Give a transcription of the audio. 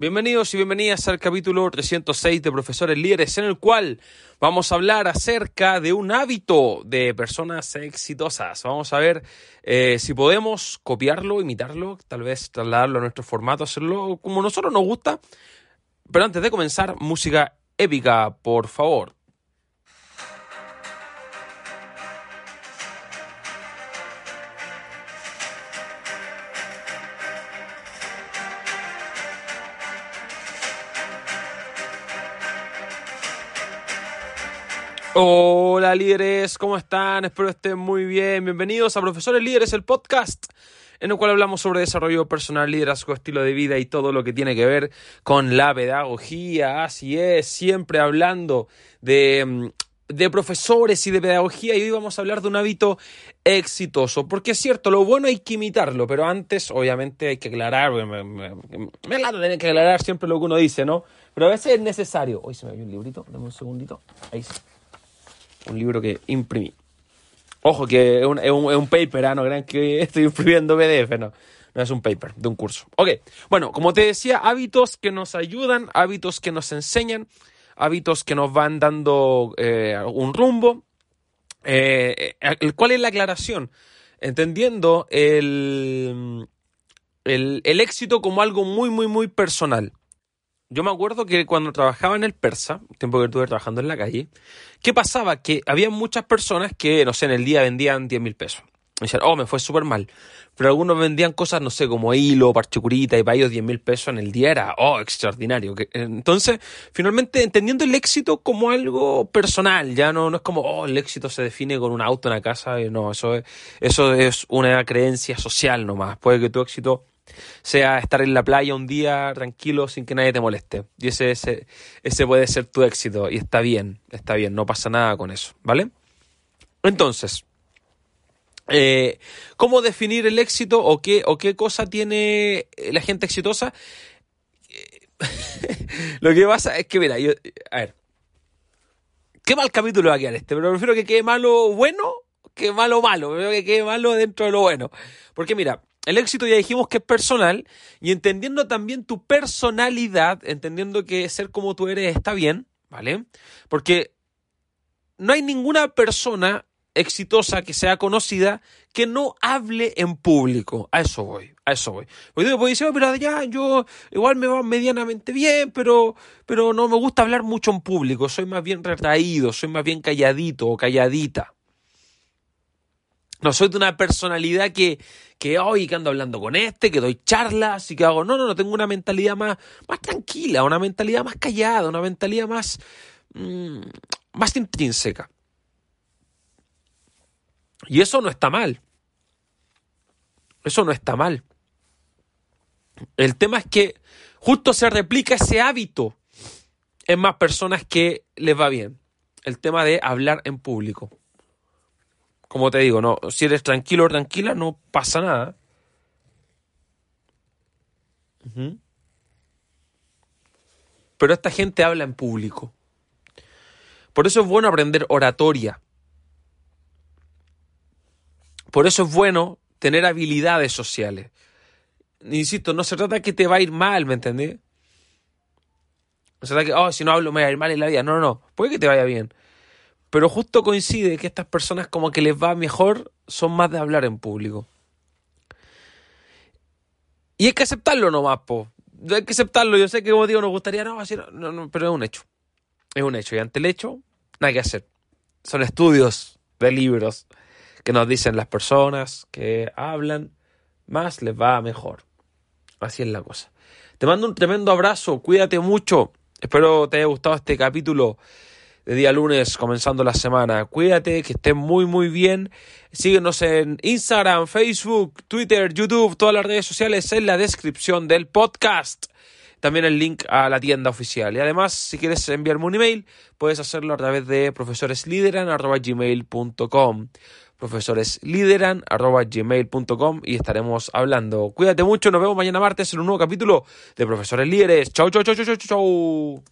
Bienvenidos y bienvenidas al capítulo 306 de Profesores Líderes, en el cual vamos a hablar acerca de un hábito de personas exitosas. Vamos a ver eh, si podemos copiarlo, imitarlo, tal vez trasladarlo a nuestro formato, hacerlo como a nosotros nos gusta. Pero antes de comenzar, música épica, por favor. Hola líderes, ¿cómo están? Espero estén muy bien. Bienvenidos a Profesores Líderes, el podcast en el cual hablamos sobre desarrollo personal, liderazgo, estilo de vida y todo lo que tiene que ver con la pedagogía. Así es, siempre hablando de, mm, de profesores y de pedagogía y hoy vamos a hablar de un hábito exitoso. Porque es cierto, lo bueno hay que imitarlo, pero antes obviamente hay que aclarar, me, me, me, tener que aclarar siempre lo que uno dice, ¿no? Pero a veces es necesario. Hoy se me dio un librito, dame un segundito. Ahí sí un libro que imprimí. Ojo, que es un, es un, paper, ¿ah? no crean que estoy imprimiendo PDF, no. No es un paper, de un curso. Ok, bueno, como te decía, hábitos que nos ayudan, hábitos que nos enseñan, hábitos que nos van dando eh, un rumbo. Eh, ¿Cuál es la aclaración? Entendiendo el, el, el éxito como algo muy, muy, muy personal. Yo me acuerdo que cuando trabajaba en el Persa, tiempo que estuve trabajando en la calle, ¿qué pasaba? Que había muchas personas que, no sé, en el día vendían 10 mil pesos. Me decían, oh, me fue súper mal. Pero algunos vendían cosas, no sé, como hilo, parchecurita y para ellos 10 mil pesos en el día era, oh, extraordinario. Entonces, finalmente, entendiendo el éxito como algo personal, ya no, no es como, oh, el éxito se define con un auto, en la casa, no, eso es, eso es una creencia social nomás. Puede que tu éxito sea estar en la playa un día tranquilo sin que nadie te moleste. Y ese, ese, ese puede ser tu éxito y está bien, está bien, no pasa nada con eso, ¿vale? Entonces, eh, ¿cómo definir el éxito o qué, o qué cosa tiene la gente exitosa? Lo que pasa es que, mira, yo, a ver, qué mal capítulo va a quedar este, pero prefiero que quede malo bueno que malo malo, prefiero que quede malo dentro de lo bueno. Porque mira, el éxito ya dijimos que es personal y entendiendo también tu personalidad, entendiendo que ser como tú eres está bien, ¿vale? Porque no hay ninguna persona exitosa que sea conocida que no hable en público. A eso voy, a eso voy. Porque tú decir, oh, pero ya yo igual me va medianamente bien, pero, pero no me gusta hablar mucho en público. Soy más bien retraído, soy más bien calladito o calladita. No soy de una personalidad que, que hoy que ando hablando con este, que doy charlas y que hago. No, no, no, tengo una mentalidad más, más tranquila, una mentalidad más callada, una mentalidad más, mmm, más intrínseca. Y eso no está mal. Eso no está mal. El tema es que justo se replica ese hábito en más personas que les va bien. El tema de hablar en público como te digo, no, si eres tranquilo o tranquila, no pasa nada. Pero esta gente habla en público. Por eso es bueno aprender oratoria. Por eso es bueno tener habilidades sociales. Insisto, no se trata de que te va a ir mal, ¿me entendés? No se trata de que, oh, si no hablo me va a ir mal en la vida. No, no, no. Puede que te vaya bien. Pero justo coincide que estas personas como que les va mejor son más de hablar en público. Y hay que aceptarlo nomás, po. Hay que aceptarlo. Yo sé que como digo, nos gustaría, no, así no, no, pero es un hecho. Es un hecho. Y ante el hecho, nada que hacer. Son estudios de libros que nos dicen las personas que hablan, más les va mejor. Así es la cosa. Te mando un tremendo abrazo, cuídate mucho. Espero te haya gustado este capítulo de día lunes comenzando la semana. Cuídate, que estés muy muy bien. Síguenos en Instagram, Facebook, Twitter, YouTube, todas las redes sociales en la descripción del podcast. También el link a la tienda oficial. Y además, si quieres enviarme un email, puedes hacerlo a través de profesoreslideran.gmail.com profesoreslideran.gmail.com y estaremos hablando. Cuídate mucho, nos vemos mañana martes en un nuevo capítulo de Profesores Líderes. Chau, chau, chau, chau, chau, chau.